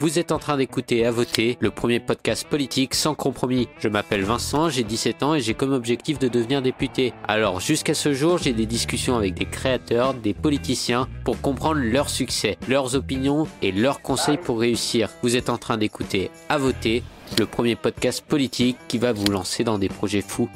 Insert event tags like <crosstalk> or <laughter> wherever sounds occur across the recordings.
Vous êtes en train d'écouter À voter, le premier podcast politique sans compromis. Je m'appelle Vincent, j'ai 17 ans et j'ai comme objectif de devenir député. Alors jusqu'à ce jour, j'ai des discussions avec des créateurs, des politiciens pour comprendre leur succès, leurs opinions et leurs conseils pour réussir. Vous êtes en train d'écouter À voter, le premier podcast politique qui va vous lancer dans des projets fous.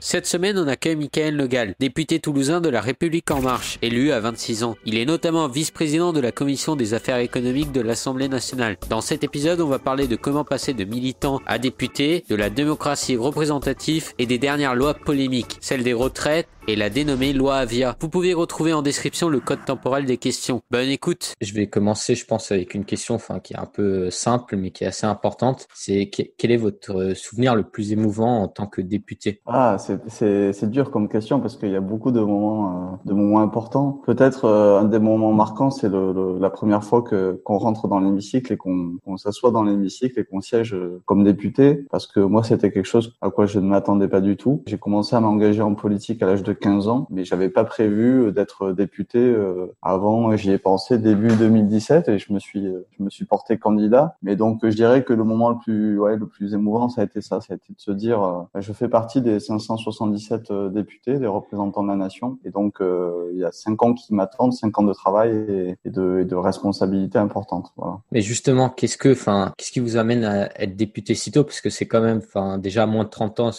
Cette semaine, on accueille Michael Legal, député toulousain de la République En Marche, élu à 26 ans. Il est notamment vice-président de la Commission des affaires économiques de l'Assemblée nationale. Dans cet épisode, on va parler de comment passer de militant à député, de la démocratie représentative et des dernières lois polémiques, celles des retraites et la dénommée loi Avia. Vous pouvez retrouver en description le code temporel des questions. Bonne écoute. Je vais commencer, je pense, avec une question, enfin, qui est un peu simple, mais qui est assez importante. C'est quel est votre souvenir le plus émouvant en tant que député? Ah, c'est dur comme question parce qu'il y a beaucoup de moments, euh, de moments importants. Peut-être euh, un des moments marquants, c'est le, la première fois que qu'on rentre dans l'hémicycle et qu'on s'assoit dans l'hémicycle et qu'on siège euh, comme député, parce que moi, c'était quelque chose à quoi je ne m'attendais pas du tout. J'ai commencé à m'engager en politique à l'âge de 15 ans, mais j'avais pas prévu d'être député avant. J'y ai pensé début 2017 et je me suis, je me suis porté candidat. Mais donc, je dirais que le moment le plus, ouais, le plus émouvant, ça a été ça, ça a été de se dire, je fais partie des 500 77 euh, députés, des représentants de la nation. Et donc, euh, il y a cinq ans qui m'attendent, cinq ans de travail et, de, et de responsabilités importantes. Voilà. Mais justement, qu'est-ce que, enfin, qu'est-ce qui vous amène à être député si tôt? Parce que c'est quand même, enfin, déjà moins de 30 ans.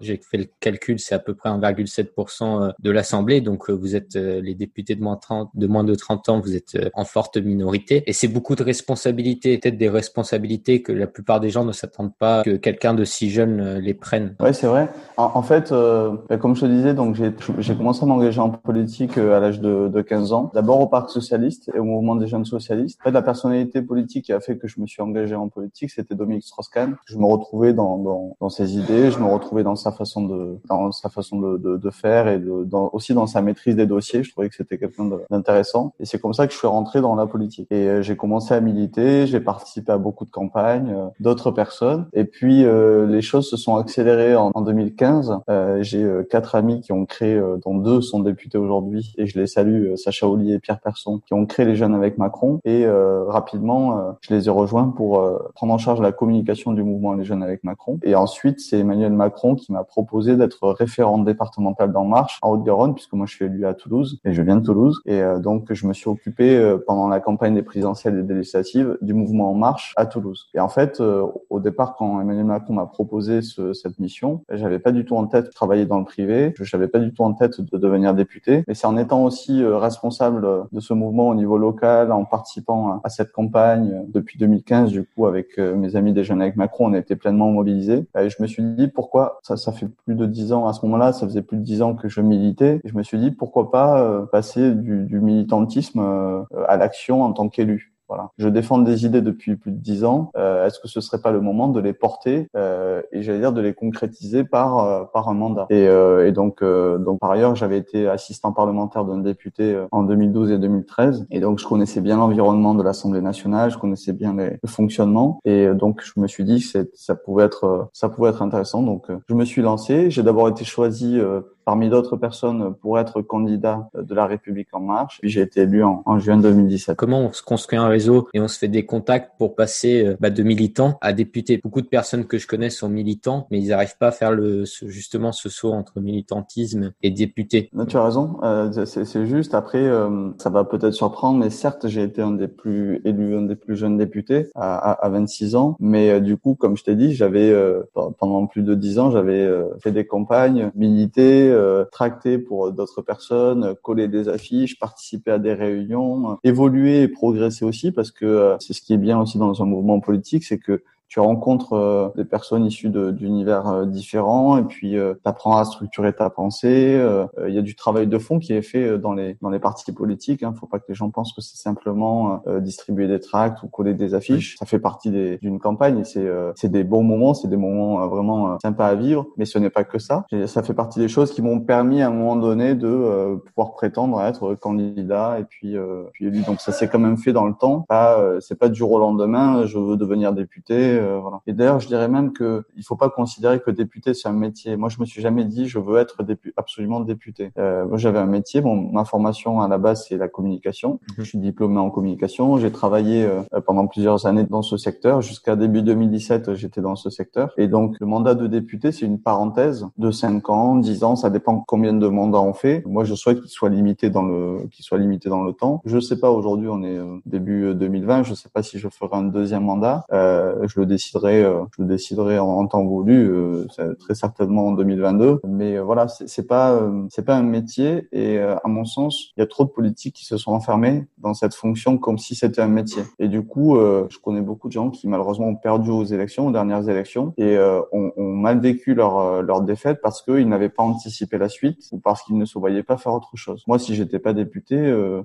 J'ai fait le calcul, c'est à peu près 1,7% euh, de l'Assemblée. Donc, vous êtes les députés de moins de 30, de moins de 30 ans, vous êtes en forte minorité. Et c'est beaucoup de responsabilités, peut-être des responsabilités que la plupart des gens ne s'attendent pas que quelqu'un de si jeune les prenne. Ouais, c'est vrai. En, en fait, euh, ben, comme je te disais, donc j'ai commencé à m'engager en politique euh, à l'âge de, de, 15 ans. D'abord au Parc socialiste et au mouvement des jeunes socialistes. En fait, la personnalité politique qui a fait que je me suis engagé en politique, c'était Dominique Strauss-Kahn. Je me retrouvais dans, dans, dans, ses idées, je me retrouvais dans sa façon de, dans sa façon de, de, de faire et de, dans, aussi dans sa maîtrise des dossiers. Je trouvais que c'était quelqu'un d'intéressant. Et c'est comme ça que je suis rentré dans la politique. Et euh, j'ai commencé à militer, j'ai participé à beaucoup de campagnes, d'autres personnes. Et puis les choses se sont accélérées en, en 2015. Euh, j'ai euh, quatre amis qui ont créé, euh, dont deux sont députés aujourd'hui, et je les salue, Sacha Ollier et Pierre Persson, qui ont créé les Jeunes avec Macron. Et rapidement, je les ai rejoints pour prendre en charge la communication du mouvement Les Jeunes avec Macron. Et ensuite, c'est Emmanuel Macron qui m'a proposé d'être référent départemental d'En En Haute-Garonne, puisque moi je suis élu à Toulouse et je viens de Toulouse. Et donc, je me suis occupé pendant la campagne des présidentielles et des législatives du mouvement En Marche à Toulouse. Et en fait, au départ, quand Emmanuel Macron m'a proposé ce, cette mission, j'avais pas du tout en tête de travailler dans le privé. Je n'avais pas du tout en tête de devenir député, mais c'est en étant aussi euh, responsable de ce mouvement au niveau local, en participant à cette campagne euh, depuis 2015, du coup, avec euh, mes amis des Jeunes avec Macron, on été pleinement mobilisés. Et je me suis dit pourquoi ça, ça fait plus de dix ans à ce moment-là, ça faisait plus de dix ans que je militais. Et je me suis dit pourquoi pas passer du, du militantisme à l'action en tant qu'élu. Voilà. Je défends des idées depuis plus de dix ans. Euh, Est-ce que ce serait pas le moment de les porter euh, et j'allais dire de les concrétiser par euh, par un mandat? Et, euh, et donc euh, donc par ailleurs j'avais été assistant parlementaire d'un député en 2012 et 2013 et donc je connaissais bien l'environnement de l'Assemblée nationale, je connaissais bien les, le fonctionnement et donc je me suis dit que ça pouvait être ça pouvait être intéressant. Donc je me suis lancé. J'ai d'abord été choisi parmi d'autres personnes pour être candidat de la République en marche. Puis j'ai été élu en, en, juin 2017. Comment on se construit un réseau et on se fait des contacts pour passer euh, bah, de militants à députés? Beaucoup de personnes que je connais sont militants, mais ils n'arrivent pas à faire le, justement ce saut entre militantisme et député. tu as raison, euh, c'est juste. Après, euh, ça va peut-être surprendre, mais certes, j'ai été un des plus élus, un des plus jeunes députés à, à, 26 ans. Mais euh, du coup, comme je t'ai dit, j'avais pendant plus de 10 ans, j'avais fait des campagnes, milité euh, tracter pour d'autres personnes, coller des affiches, participer à des réunions, évoluer et progresser aussi parce que euh, c'est ce qui est bien aussi dans un mouvement politique, c'est que tu rencontres euh, des personnes issues d'univers euh, différents et puis euh, tu apprends à structurer ta pensée. Il y a du travail de fond qui est fait dans les dans les partis politiques. Hein. Faut pas que les gens pensent que c'est simplement distribuer des tracts ou coller des affiches. Ça fait partie d'une campagne et c'est c'est des bons moments, c'est des moments vraiment sympas à vivre. Mais ce n'est pas que ça. Et ça fait partie des choses qui m'ont permis à un moment donné de pouvoir prétendre à être candidat et puis puis élu. Donc ça s'est quand même fait dans le temps. Pas c'est pas du jour au lendemain. Je veux devenir député Euh, voilà. Et d'ailleurs, je dirais même que il faut pas considérer que député c'est un métier. Moi, je me suis jamais dit je veux être absolument député. Euh, moi, j'avais un métier. Bon, ma formation à la base c'est la communication. Mhm. Je suis diplômé en communication. J'ai travaillé euh, pendant plusieurs années dans ce secteur. Jusqu'à début 2017, j'étais dans ce secteur. Et donc, le mandat de député, c'est une parenthèse de 5 ans, 10 ans. Ça dépend combien de mandats on fait. Moi, je souhaite qu'il soit limité dans le, qu'il soit limité dans le temps. Je sais pas. Aujourd'hui, on est début 2020. Je sais pas si je ferai un deuxième mandat. Euh, je le déciderai, euh, je le déciderai en, temps voulu, euh, très certainement en 2022. Mais voilà, c'est pas, c'est pas un métier. Et à mon sens, il y a trop de politiques qui se sont enfermés dans cette fonction comme si c'était un métier. Et du coup, je connais beaucoup de gens qui malheureusement ont perdu aux élections, aux dernières élections, et ont, ont, mal vécu leur leur défaite parce qu'ils n'avaient pas anticipé la suite ou parce qu'ils ne se voyaient pas faire autre chose. Moi, si j'étais pas député,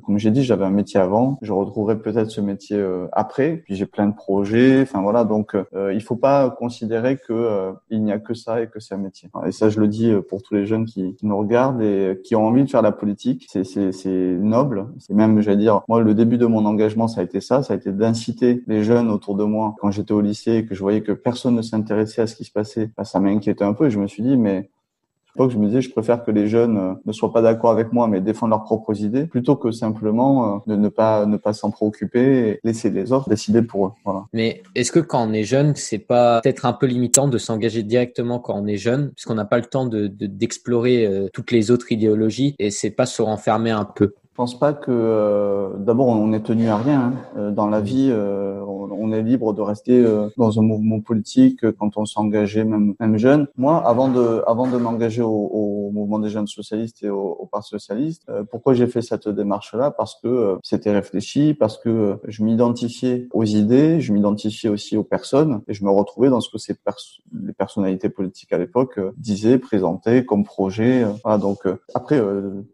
comme j'ai dit, j'avais un métier avant. Je retrouverais peut-être ce métier après. Puis j'ai plein de projets. Enfin voilà, donc euh, il faut pas considérer que euh, n'y a que ça et que c'est un métier. Et ça, je le dis euh, pour tous les jeunes qui, nous regardent et qui ont envie de faire la politique. C'est noble. C'est même, j'allais dire, moi le début de mon engagement, ça a été ça. Ça a été d'inciter les jeunes autour de moi quand j'étais au lycée et que je voyais que personne ne s'intéressait à ce qui se passait. Bah, ça m'inquiétait un peu et je me suis dit mais je me disais, je préfère que les jeunes euh, ne soient pas d'accord avec moi, mais défendent leurs propres idées, plutôt que simplement euh, de ne pas ne pas s'en préoccuper et laisser les autres décider pour eux. Voilà. Mais est-ce que quand on est jeune, c'est pas peut-être un peu limitant de s'engager directement quand on est jeune, puisqu'on n'a pas le temps de d'explorer euh, toutes les autres idéologies et c'est pas se renfermer un peu? Pense pas que euh, d'abord on est tenu à rien hein. euh, dans la vie. Euh, on, est libre de rester dans un mouvement politique quand on s'est engagé même même jeune. Moi, avant de avant de m'engager au, au, mouvement des jeunes socialistes et au, au Parti socialiste, pourquoi j'ai fait cette démarche-là? Parce que c'était réfléchi, parce que je m'identifiais aux idées, je m'identifiais aussi aux personnes et je me retrouvais dans ce que ces les personnalités politiques à l'époque disaient, présentaient comme projet. Voilà, donc après,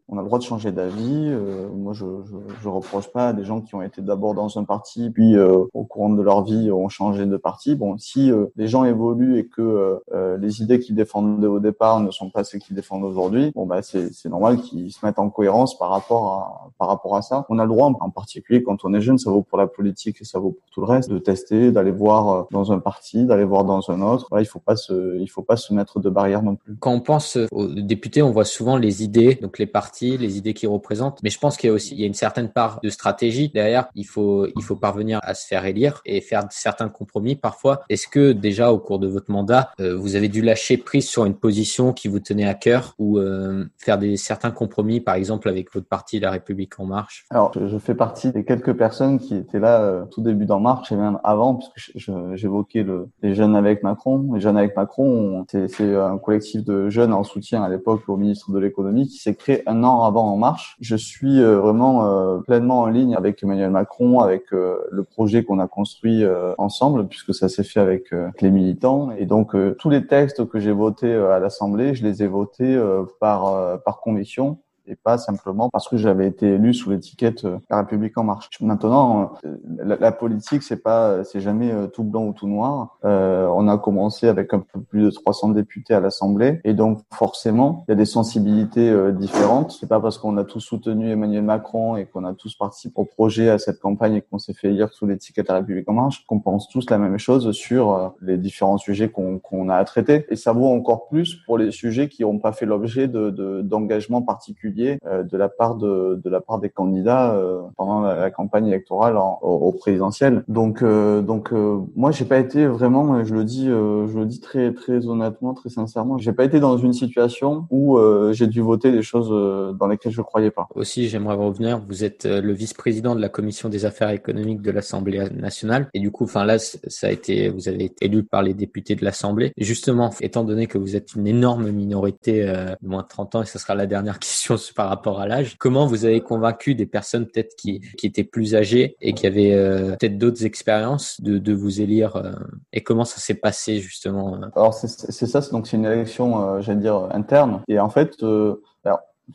on a le droit de changer d'avis. Euh, moi, je, je, je, reproche pas à des gens qui ont été d'abord dans un parti, puis euh, au courant de leur vie ont changé de parti. Bon, si euh, les gens évoluent et que les idées qu'ils défendaient au départ ne sont pas celles qu'ils défendent aujourd'hui, bon bah c'est normal qu'ils se mettent en cohérence par rapport à par rapport à ça. On a le droit, en particulier quand on est jeune, ça vaut pour la politique et ça vaut pour tout le reste, de tester, d'aller voir dans un parti, d'aller voir dans un autre. Voilà, il faut pas se il faut pas se mettre de barrières non plus. Quand on pense aux députés, on voit souvent les idées, donc les partis, les idées qu'ils représentent, mais pense qu'il y a aussi il y a une certaine part de stratégie derrière. Il faut il faut parvenir à se faire élire et faire certains compromis parfois. Est-ce que déjà au cours de votre mandat, euh, vous avez dû lâcher prise sur une position qui vous tenait à cœur ou euh, faire des certains compromis, par exemple avec votre parti La République en Marche? Alors je, fais partie des quelques personnes qui étaient là euh, tout début d'En Marche et même avant, puisque j'évoquais le, les jeunes avec Macron. Les jeunes avec Macron, c'est un collectif de jeunes en soutien à l'époque au ministre de l'économie qui s'est créé un an avant En Marche. Je suis vraiment euh, pleinement en ligne avec Emmanuel Macron, avec euh, le projet qu'on a construit euh, ensemble, puisque ça s'est fait avec les militants. Et donc tous les textes que j'ai votés à l'Assemblée, je les ai votés par par conviction et pas simplement parce que j'avais été élu sous l'étiquette euh, La République en marche. Maintenant, euh, la, politique, c'est pas, c'est jamais euh, tout blanc ou tout noir. Euh, on a commencé avec un peu plus de 300 députés à l'Assemblée, et donc forcément, il y a des sensibilités différentes. C'est pas parce qu'on a tous soutenu Emmanuel Macron et qu'on a tous participé au projet à cette campagne et qu'on s'est fait élire sous l'étiquette La République en marche qu'on pense tous la même chose sur les différents sujets qu'on qu'on a à traiter. Et ça vaut encore plus pour les sujets qui n'ont pas fait l'objet de d'engagement particulier euh, de la part de, de la part des candidats euh, pendant la, campagne électorale au, présidentiel. Donc euh, donc moi j'ai pas été vraiment, je le dis je le dis très très honnêtement, très sincèrement, j'ai pas été dans une situation où j'ai dû voter des choses dans lesquelles je croyais pas. Aussi j'aimerais revenir, vous êtes le vice-président de la commission des affaires économiques de l'Assemblée nationale et du coup enfin là ça a été vous avez été élu par les députés de l'Assemblée. Justement étant donné que vous êtes une énorme minorité de moins de 30 ans et ce sera la dernière <laughs> question par rapport à l'âge. Comment vous avez convaincu des personnes peut-être qui, étaient plus âgées et qui avaient euh, peut-être d'autres expériences de, vous élire euh, et comment ça s'est passé justement Alors c'est ça, donc c'est une élection, euh, j'allais dire interne et en fait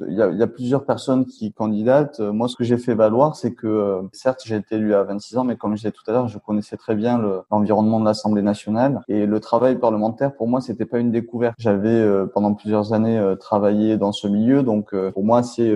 il y a, il y a plusieurs personnes qui candidatent. Moi, ce que j'ai fait valoir, c'est que certes, j'ai été élu à 26 ans, mais comme je disais tout à l'heure, je connaissais très bien l'environnement de l'Assemblée nationale et le travail parlementaire pour moi, c'était pas une découverte. J'avais pendant plusieurs années travaillé dans ce milieu, donc pour moi, c'est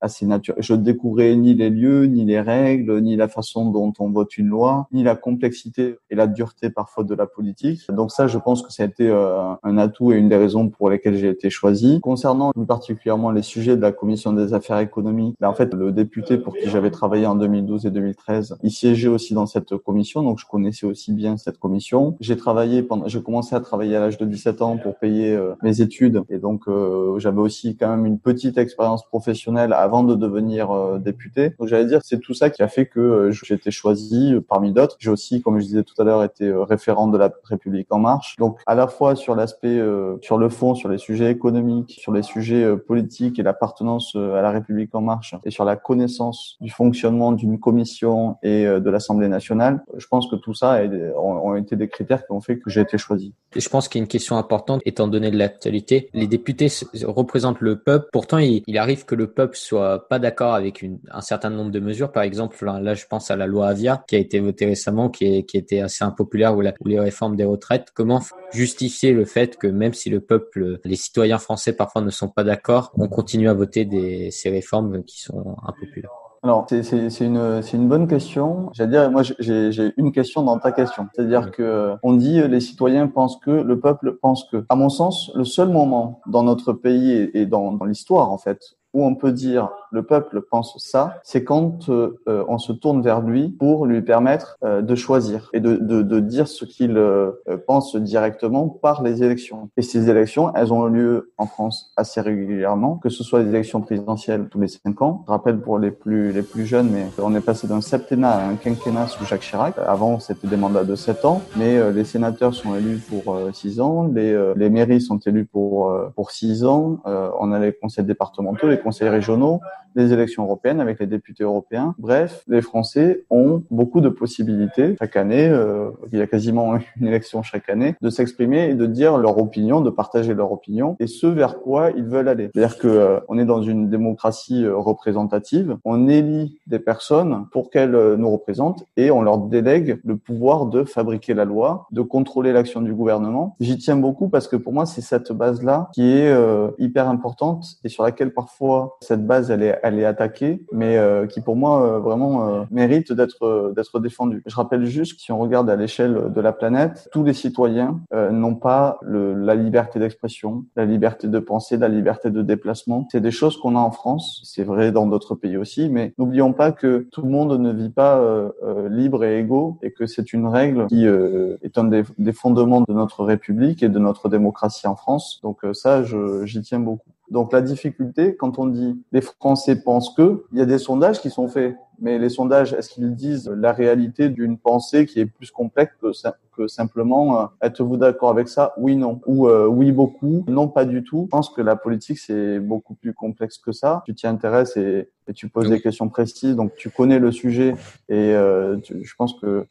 assez naturel. Je découvrais ni les lieux, ni les règles, ni la façon dont on vote une loi, ni la complexité et la dureté parfois de la politique. Donc ça, je pense que ça a été euh, un atout et une des raisons pour lesquelles j'ai été choisi. Concernant plus particulièrement les de la commission des affaires économiques, ben, en fait, le député pour qui j'avais travaillé en 2012 et 2013, il siégeait aussi dans cette commission, donc je connaissais aussi bien cette commission. J'ai travaillé pendant, j'ai commencé à travailler à l'âge de 17 ans pour payer euh, mes études et donc euh, j'avais aussi quand même une petite expérience professionnelle avant de devenir député. Donc j'allais dire, c'est tout ça qui a fait que j'ai été choisi parmi d'autres. J'ai aussi, comme je disais tout à l'heure, été référent de la République en marche. Donc à la fois sur l'aspect, euh, sur le fond, sur les sujets économiques, sur les sujets euh, politiques et l'appartenance euh, à la République en marche, et sur la connaissance du fonctionnement d'une commission et de l'Assemblée nationale, je pense que tout ça ont, été des critères qui ont fait que j'ai été choisi. Je pense qu'il y a une question importante, étant donné de l'actualité. Les députés représentent le peuple. Pourtant, il, arrive que le peuple soit pas d'accord avec un certain nombre de mesures. Par exemple, là, je pense à la loi Avia qui a été votée récemment, qui, est, qui était assez impopulaire, ou, la, ou les réformes des retraites. Comment justifier le fait que même si le peuple, les citoyens français parfois ne sont pas d'accord, on continue à voter des, ces réformes qui sont impopulaires. Alors, c'est une, une bonne question. J'allais dire, moi, j'ai une question dans ta question. C'est-à-dire que on dit les citoyens pensent que, le peuple pense que. À mon sens, le seul moment dans notre pays et dans, dans l'histoire, en fait, où on peut dire le peuple pense ça, c'est quand euh, euh, on se tourne vers lui pour lui permettre euh, de choisir et de, de, de dire ce qu'il pense directement par les élections. Et ces élections, elles ont lieu en France assez régulièrement, que ce soit les élections présidentielles tous les cinq ans. Je rappelle pour les plus les plus jeunes, mais on est passé d'un septennat à un quinquennat sous Jacques Chirac. Avant, c'était des mandats de sept ans, mais les sénateurs sont élus pour six ans, les, les mairies sont élues pour pour six ans. on a les conseils départementaux, les conseils régionaux, les élections européennes avec les députés européens. Bref, les Français ont beaucoup de possibilités chaque année, euh, il y a quasiment <laughs> une élection chaque année, de s'exprimer et de dire leur opinion, de partager leur opinion et ce vers quoi ils veulent aller. C'est-à-dire que euh, on est dans une démocratie euh, représentative, on élit des personnes pour qu'elles nous représentent et on leur délègue le pouvoir de fabriquer la loi, de contrôler l'action du gouvernement. J'y tiens beaucoup parce que pour moi c'est cette base-là qui est hyper importante et sur laquelle parfois cette base elle est elle est attaquée, mais euh, qui pour moi euh, vraiment euh, mérite d'être d'être défendue. Je rappelle juste que si on regarde à l'échelle de la planète, tous les citoyens n'ont pas le, la liberté d'expression, la liberté de penser, la liberté de déplacement. C'est des choses qu'on a en France, c'est vrai dans d'autres pays aussi, mais n'oublions pas que tout le monde ne vit pas libre et égaux et que c'est une règle qui est un des, des, fondements de notre République et de notre démocratie en France. Donc ça, j'y tiens beaucoup. Donc la difficulté, quand on dit les Français pensent que, il y a des sondages qui sont faits, mais les sondages, est-ce qu'ils disent la réalité d'une pensée qui est plus complexe que, que simplement euh, êtes-vous d'accord avec ça? Oui, non. Ou euh, oui, beaucoup. Non, pas du tout. Je pense que la politique, c'est beaucoup plus complexe que ça. Tu t'y intéresses et, et, tu poses des questions précises, donc tu connais le sujet et euh, je pense que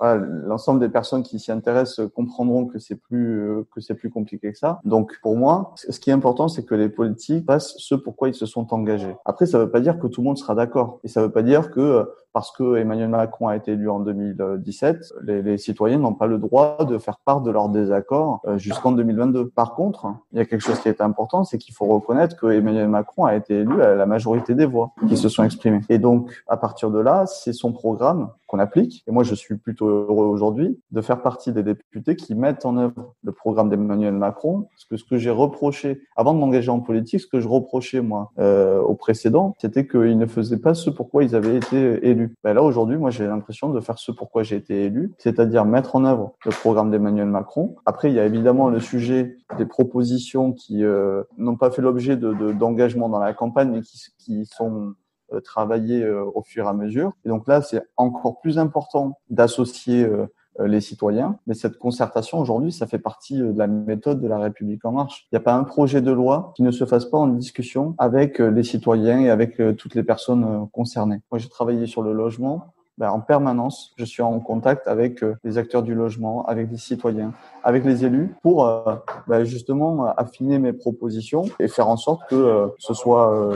l'ensemble des personnes qui s'y intéressent comprendront que c'est plus euh, que c'est plus compliqué que ça. Donc pour moi, ce qui est important, c'est que les politiques fassent ce pourquoi ils se sont engagés. Après, ça ne veut pas dire que tout le monde sera d'accord et ça ne veut pas dire que parce que Emmanuel Macron a été élu en 2017, les, citoyens n'ont pas le droit de faire part de leur désaccord euh, jusqu'en 2022. Par contre, il y a quelque chose qui est important, c'est qu'il faut reconnaître que Emmanuel Macron a été élu à la majorité des voix qui se sont exprimées. Et donc, à partir de là, c'est son programme qu'on applique. Et moi, je suis plutôt heureux aujourd'hui de faire partie des députés qui mettent en œuvre le programme d'Emmanuel Macron. Parce que ce que j'ai reproché, avant de m'engager en politique, ce que je reprochais, moi, euh, au précédent, c'était qu'ils ne faisaient pas ce pourquoi ils avaient été élus. Ben là, aujourd'hui, moi, j'ai l'impression de faire ce pourquoi j'ai été élu, c'est-à-dire mettre en œuvre le programme d'Emmanuel Macron. Après, il y a évidemment le sujet des propositions qui euh, n'ont pas fait l'objet d'engagement de, dans la campagne, mais qui, qui sont travailler euh, au fur et à mesure. Et donc là, c'est encore plus important d'associer euh, les citoyens. Mais cette concertation, aujourd'hui, ça fait partie de la méthode de la République en marche. Il n'y a pas un projet de loi qui ne se fasse pas en discussion avec les citoyens et avec toutes les personnes concernées. Moi, j'ai travaillé sur le logement. Ben, en permanence, je suis en contact avec euh, les acteurs du logement, avec les citoyens, avec les élus, pour euh, ben, justement affiner mes propositions et faire en sorte que euh, ce soit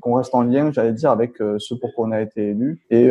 qu'on reste en lien, j'allais dire, avec ce pour quoi on a été élu et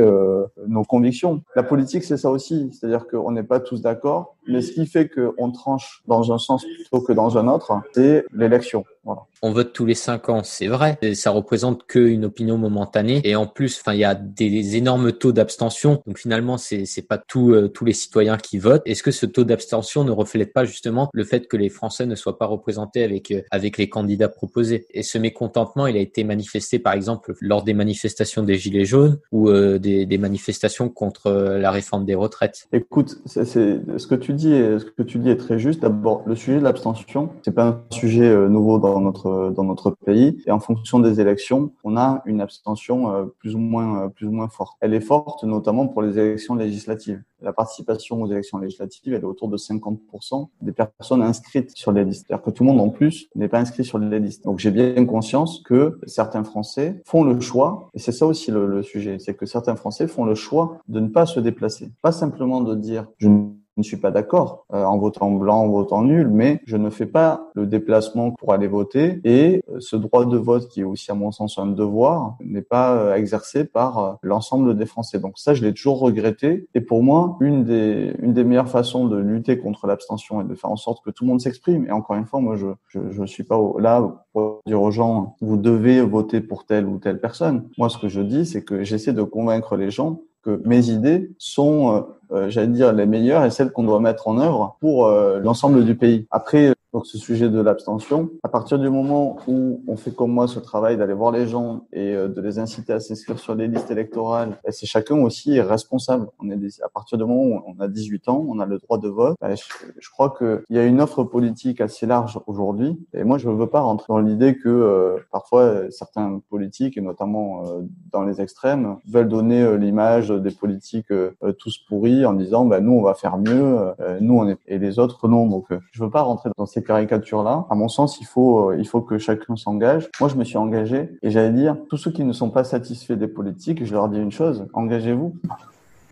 nos convictions. La politique, c'est ça aussi, c'est-à-dire qu'on n'est pas tous d'accord, mais ce qui fait qu'on tranche dans un sens plutôt que dans un autre, c'est l'élection. Voilà. On vote tous les cinq ans, c'est vrai. Ça représente qu'une opinion momentanée. Et en plus, enfin, il y a des énormes taux d'abstention. Donc finalement, c'est c'est pas tous euh, tous les citoyens qui votent. Est-ce que ce taux d'abstention ne reflète pas justement le fait que les Français ne soient pas représentés avec euh, avec les candidats proposés? Et ce mécontentement, il a été manifesté par exemple lors des manifestations des Gilets jaunes ou euh, des, des manifestations contre la réforme des retraites. Écoute, c'est ce que tu dis, ce que tu dis est très juste. D'abord, le sujet de l'abstention, c'est pas un sujet nouveau dans notre euh, dans notre pays. Et en fonction des élections, on a une abstention euh, plus ou moins euh, plus ou moins forte. Elle est forte notamment pour les élections législatives. La participation aux élections législatives, elle est autour de 50% des personnes inscrites sur les listes. C'est-à-dire que tout le monde en plus n'est pas inscrit sur les listes. Donc j'ai bien conscience que certains Français font le choix, et c'est ça aussi le, le sujet, c'est que certains Français font le choix de ne pas se déplacer. Pas simplement de dire je je ne suis pas d'accord euh, en votant blanc, en votant nul, mais je ne fais pas le déplacement pour aller voter et euh, ce droit de vote qui est aussi à mon sens un devoir n'est pas euh, exercé par l'ensemble des Français. Donc ça, je l'ai toujours regretté et pour moi, une des une des meilleures façons de lutter contre l'abstention est de faire en sorte que tout le monde s'exprime. Et encore une fois, moi, je je, je suis pas là pour dire aux gens vous devez voter pour telle ou telle personne. Moi, ce que je dis, c'est que j'essaie de convaincre les gens que mes idées sont euh, j'allais dire, les meilleures et celles qu'on doit mettre en œuvre pour euh, l'ensemble du pays. Après, donc ce sujet de l'abstention. À partir du moment où on fait comme moi ce travail d'aller voir les gens et euh, de les inciter à s'inscrire sur les listes électorales, c'est chacun aussi responsable. On est à partir du moment où on a 18 ans, on a le droit de vote. Ben, je, crois qu'il y a une offre politique assez large aujourd'hui. Et moi, je ne veux pas rentrer dans l'idée que euh, parfois certains politiques, et notamment euh, dans les extrêmes, veulent donner l'image des politiques tous pourris en disant bah, nous on va faire mieux, nous on est et les autres non. Donc je veux pas rentrer dans ces caricature-là. À mon sens, il faut, euh, il faut que chacun s'engage. Moi, je me suis engagé et j'allais dire, tous ceux qui ne sont pas satisfaits des politiques, je leur dis une chose, engagez-vous.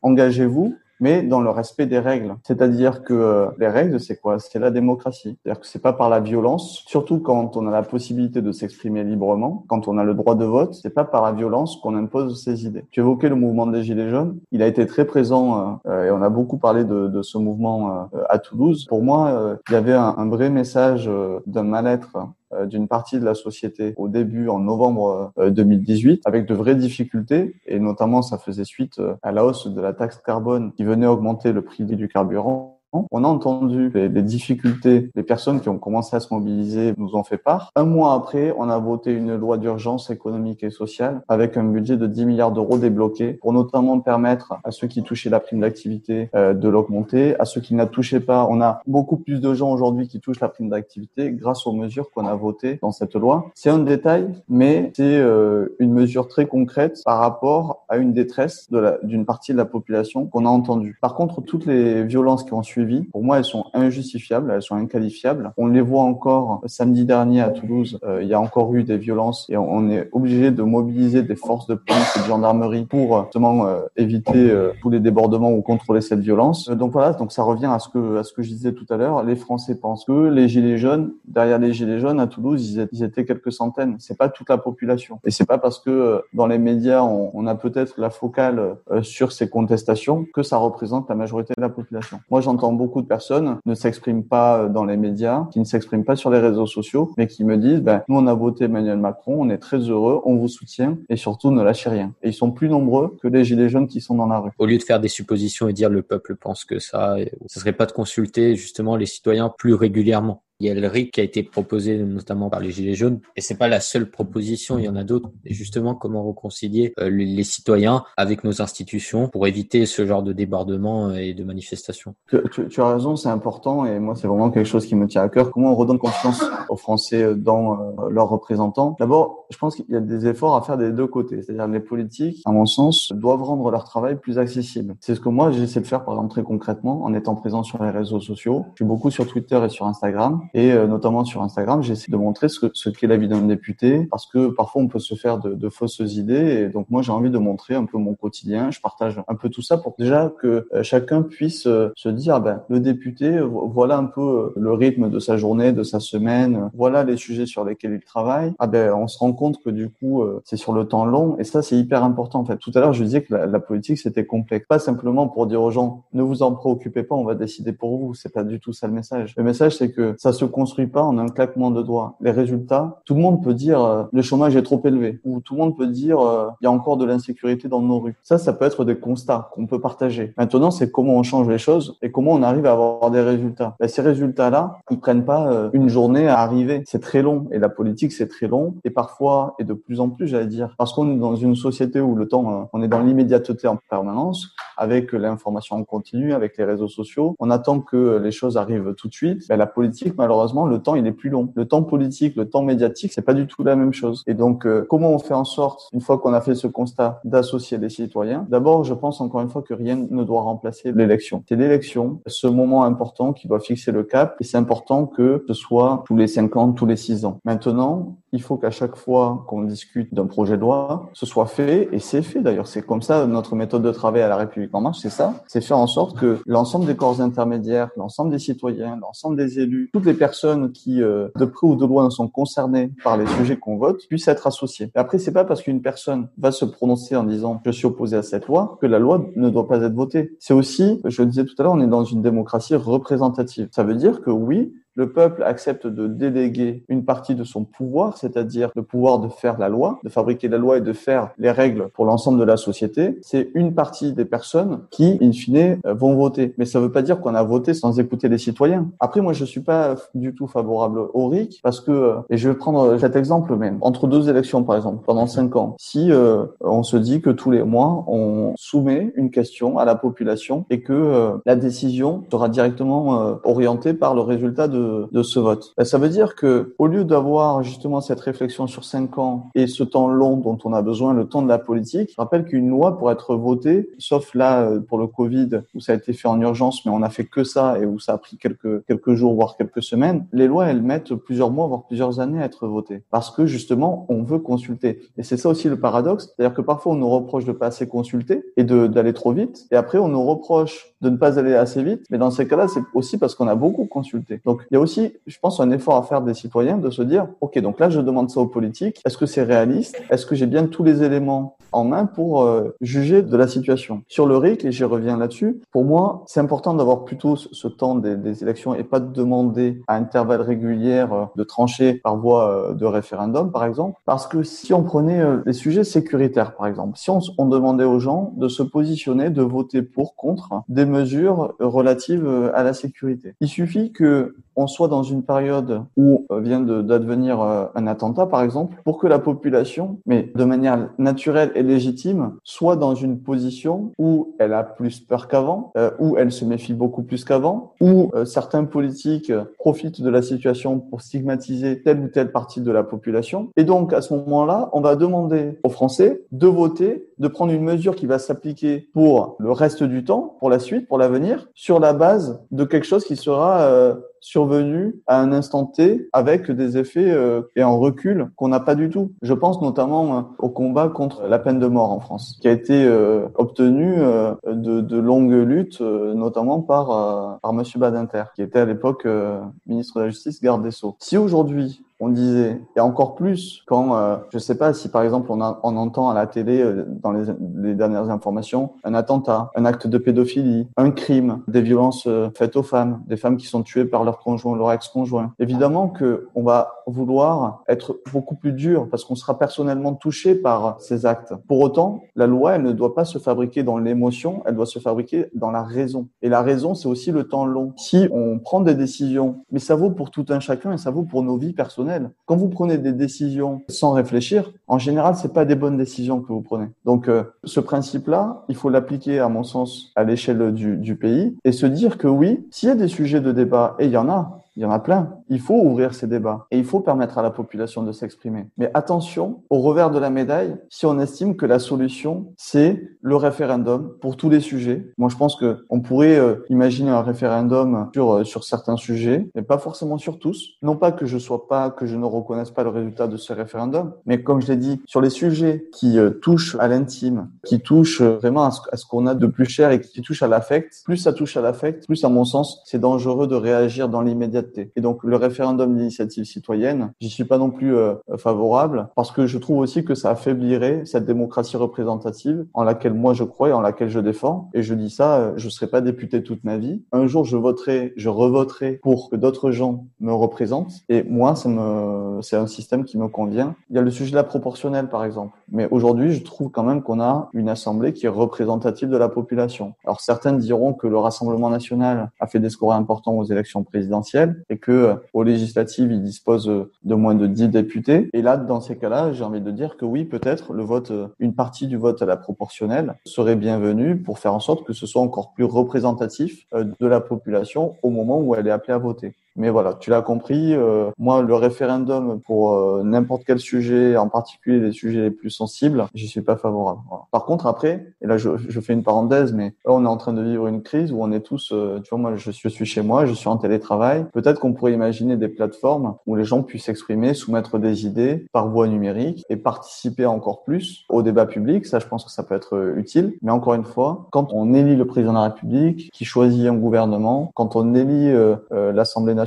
Engagez-vous mais dans le respect des règles. C'est-à-dire que euh, les règles, c'est quoi? C'est la démocratie. C'est-à-dire que c'est pas par la violence, surtout quand on a la possibilité de s'exprimer librement, quand on a le droit de vote, c'est pas par la violence qu'on impose ses idées. Tu évoquais le mouvement des Gilets jaunes, il a été très présent euh, et on a beaucoup parlé de, de ce mouvement euh, à Toulouse. Pour moi, il y avait un, un vrai message d'un mal-être euh, d'une partie de la société au début en novembre 2018 euh, avec de vraies difficultés. Et notamment ça faisait suite euh, à la hausse de la taxe carbone qui venait augmenter le prix du carburant on a entendu les, difficultés, les personnes qui ont commencé à se mobiliser nous ont fait part. Un mois après, on a voté une loi d'urgence économique et sociale avec un budget de 10 milliards d'euros débloqués pour notamment permettre à ceux qui touchaient la prime d'activité euh, de l'augmenter, à ceux qui ne la touchaient pas. On a beaucoup plus de gens aujourd'hui qui touchent la prime d'activité grâce aux mesures qu'on a votées dans cette loi. C'est un détail, mais c'est euh, une mesure très concrète par rapport à une détresse d'une partie de la population qu'on a entendue. Par contre, toutes les violences qui ont suivi pour moi, elles sont injustifiables, elles sont inqualifiables. On les voit encore samedi dernier à Toulouse. Euh, il y a encore eu des violences et on est obligé de mobiliser des forces de police et de gendarmerie pour justement euh, éviter euh, tous les débordements ou contrôler cette violence. donc voilà, donc ça revient à ce que à ce que je disais tout à l'heure. Les Français pensent que les gilets jaunes, derrière les gilets jaunes à Toulouse, ils étaient, quelques centaines. C'est pas toute la population. Et c'est pas parce que dans les médias on, on a peut-être la focale sur ces contestations que ça représente la majorité de la population. Moi, j'entends beaucoup de personnes ne s'expriment pas euh, dans les médias, qui ne s'expriment pas sur les réseaux sociaux, mais qui me disent, ben, nous, on a voté Emmanuel Macron, on est très heureux, on vous soutient, et surtout, ne lâchez rien. Et ils sont plus nombreux que les gilets jaunes qui sont dans la rue. Au lieu de faire des suppositions et dire le peuple pense que ça, ce serait pas de consulter justement les citoyens plus régulièrement. Il y a le RIC qui a été proposé notamment par les Gilets jaunes, et c'est pas la seule proposition, il y en a d'autres. Et justement, comment réconcilier euh, les citoyens avec nos institutions pour éviter ce genre de débordement euh, et de manifestations? Tu, tu, as raison, c'est important, et moi c'est vraiment quelque chose qui me tient à cœur. Comment on redonne confiance aux Français dans euh, leurs représentants? D'abord, je pense qu'il y a des efforts à faire des deux côtés, c'est-à-dire les politiques, à mon sens, doivent rendre leur travail plus accessible. C'est ce que moi j'essaie de faire, par exemple très concrètement, en étant présent sur les réseaux sociaux. Je suis beaucoup sur Twitter et sur Instagram et notamment sur Instagram, j'essaie de montrer ce, ce qu'est la vie d'un député parce que parfois on peut se faire de, de fausses idées et donc moi j'ai envie de montrer un peu mon quotidien. Je partage un peu tout ça pour déjà que chacun puisse se dire, ah ben le député, voilà un peu le rythme de sa journée, de sa semaine, voilà les sujets sur lesquels il travaille. Ah ben on se rend compte que du coup c'est sur le temps long et ça c'est hyper important en fait. Tout à l'heure je disais que la, politique c'était complexe, pas simplement pour dire aux gens ne vous en préoccupez pas, on va décider pour vous. C'est pas du tout ça le message. Le message c'est que ça construit pas en un claquement de doigts. Les résultats, tout le monde peut dire euh, le chômage est trop élevé ou tout le monde peut dire euh, il y a encore de l'insécurité dans nos rues. Ça, ça peut être des constats qu'on peut partager. Maintenant, c'est comment on change les choses et comment on arrive à avoir des résultats. Ben, ces résultats-là, ils prennent pas euh, une journée à arriver. C'est très long et la politique c'est très long et parfois et de plus en plus, j'allais dire, parce qu'on est dans une société où le temps, on est dans l'immédiateté en permanence avec l'information en continu, avec les réseaux sociaux. On attend que les choses arrivent tout de suite. Ben, la politique, malheureusement, le temps il est plus long. Le temps politique, le temps médiatique, c'est pas du tout la même chose. Et donc, euh, comment on fait en sorte, une fois qu'on a fait ce constat, d'associer les citoyens? D'abord, je pense encore une fois que rien ne doit remplacer l'élection. C'est l'élection, ce moment important qui doit fixer le cap. Et c'est important que ce soit tous les 5 ans, tous les 6 ans. Maintenant, il faut qu'à chaque fois qu'on discute d'un projet de loi, ce soit fait, et c'est fait d'ailleurs. C'est comme ça notre méthode de travail à la République c'est ça, c'est faire en sorte que l'ensemble des corps intermédiaires, l'ensemble des citoyens, l'ensemble des élus, toutes les personnes qui, euh, de près ou de loin, sont concernées par les sujets qu'on vote, puissent être associées. Après, c'est pas parce qu'une personne va se prononcer en disant je suis opposé à cette loi que la loi ne doit pas être votée. C'est aussi, je le disais tout à l'heure, on est dans une démocratie représentative. Ça veut dire que oui, le peuple accepte de déléguer une partie de son pouvoir, c'est-à-dire le pouvoir de faire la loi, de fabriquer la loi et de faire les règles pour l'ensemble de la société, c'est une partie des personnes qui, in fine, euh, vont voter. Mais ça ne veut pas dire qu'on a voté sans écouter les citoyens. Après, moi, je suis pas du tout favorable au RIC parce que, euh, et je vais prendre cet exemple même, entre deux élections, par exemple, pendant cinq ans, si euh, on se dit que tous les mois, on soumet une question à la population et que la décision sera directement orientée par le résultat de de, ce vote. Ben, ça veut dire que au lieu d'avoir justement cette réflexion sur cinq ans et ce temps long dont on a besoin, le temps de la politique, je rappelle qu'une loi pour être votée, sauf là euh, pour le Covid où ça a été fait en urgence, mais on a fait que ça et où ça a pris quelques quelques jours voire quelques semaines, les lois elles mettent plusieurs mois voire plusieurs années à être votées parce que justement on veut consulter. Et c'est ça aussi le paradoxe, c'est-à-dire que parfois on nous reproche de pas assez consulter et d'aller trop vite, et après on nous reproche de ne pas aller assez vite, mais dans ces cas-là c'est aussi parce qu'on a beaucoup consulté. Donc il y a aussi, je pense, un effort à faire des citoyens de se dire, OK, donc là, je demande ça aux politiques. Est-ce que c'est réaliste? Est-ce que j'ai bien tous les éléments en main pour euh, juger de la situation? Sur le RIC, et j'y reviens là-dessus, pour moi, c'est important d'avoir plutôt ce, temps des, élections et pas de demander à intervalles réguliers euh, de trancher par voie euh, de référendum, par exemple. Parce que si on prenait les sujets sécuritaires, par exemple, si on demandait aux gens de se positionner, de voter pour, contre des mesures relatives à la sécurité. Il suffit que on soit dans une période où euh, vient d'advenir euh, un attentat, par exemple, pour que la population, mais de manière naturelle et légitime, soit dans une position où elle a plus peur qu'avant, euh, où elle se méfie beaucoup plus qu'avant, où certains politiques profitent de la situation pour stigmatiser telle ou telle partie de la population. Et donc, à ce moment-là, on va demander aux Français de voter, de prendre une mesure qui va s'appliquer pour le reste du temps, pour la suite, pour l'avenir, sur la base de quelque chose qui sera survenu à un instant T avec des effets euh, et un recul qu'on n'a pas du tout. Je pense notamment euh, au combat contre la peine de mort en France, qui a été euh, obtenu de, de, longues luttes, notamment par, par Monsieur Badinter, qui était à l'époque ministre de la Justice, garde des Sceaux. Si aujourd'hui on disait, et encore plus quand, euh, je sais pas si par exemple on, a, on entend à la télé euh, dans les, les, dernières informations un attentat, un acte de pédophilie, un crime, des violences euh, faites aux femmes, des femmes qui sont tuées par leur conjoint, leur ex-conjoint. Évidemment que on va vouloir être beaucoup plus dur parce qu'on sera personnellement touché par ces actes. Pour autant, la loi, elle ne doit pas se fabriquer dans l'émotion, elle doit se fabriquer dans la raison. Et la raison, c'est aussi le temps long. Si on prend des décisions, mais ça vaut pour tout un chacun et ça vaut pour nos vies personnelles quand vous prenez des décisions sans réfléchir, en général, c'est pas des bonnes décisions que vous prenez. Donc, euh, ce principe-là, il faut l'appliquer, à mon sens, à l'échelle du, du pays et se dire que oui, s'il y a des sujets de débat, et il y en a, il y en a plein. Il faut ouvrir ces débats et il faut permettre à la population de s'exprimer. Mais attention, au revers de la médaille, si on estime que la solution, c'est le référendum pour tous les sujets. Moi, je pense que on pourrait euh, imaginer un référendum sur, euh, sur certains sujets, mais pas forcément sur tous. Non pas que je sois pas, que je ne reconnaisse pas le résultat de ce référendum, mais comme je l'ai dit, sur les sujets qui euh, touchent à l'intime, qui touchent vraiment à ce, qu'on a de plus cher et qui touchent à l'affect, plus ça touche à l'affect, plus à mon sens, c'est dangereux de réagir dans Et donc, le référendum d'initiative citoyenne, j'y suis pas non plus favorable parce que je trouve aussi que ça affaiblirait cette démocratie représentative en laquelle moi je crois et en laquelle je défends. Et je dis ça, je serai pas député toute ma vie. Un jour, je voterai, je revoterai pour que d'autres gens me représentent. Et moi, ça me, c'est un système qui me convient. Il y a le sujet de la proportionnelle, par exemple. Mais aujourd'hui, je trouve quand même qu'on a une assemblée qui est représentative de la population. Alors certains diront que le Rassemblement national a fait des scores importants aux élections présidentielles et que aux législatives, il dispose de moins de 10 députés. Et là, dans ces cas-là, j'ai envie de dire que oui, peut-être le vote, une partie du vote à la proportionnelle serait bienvenue pour faire en sorte que ce soit encore plus représentatif euh, de la population au moment où elle est appelée à voter. Mais voilà, tu l'as compris. Euh, moi, le référendum pour euh, n'importe quel sujet, en particulier les sujets les plus sensibles, j'y suis pas favorable. Par contre, après, et là je, je, fais une parenthèse, mais là on est en train de vivre une crise où on est tous, euh, tu vois, moi je je suis chez moi, je suis en télétravail. Peut-être qu'on pourrait imaginer des plateformes où les gens puissent s'exprimer, soumettre des idées par voie numérique et participer encore plus au débat public. Ça, je pense que ça peut être utile. Mais encore une fois, quand on élit le président de la République, qui choisit un gouvernement, quand on élit l'Assemblée nationale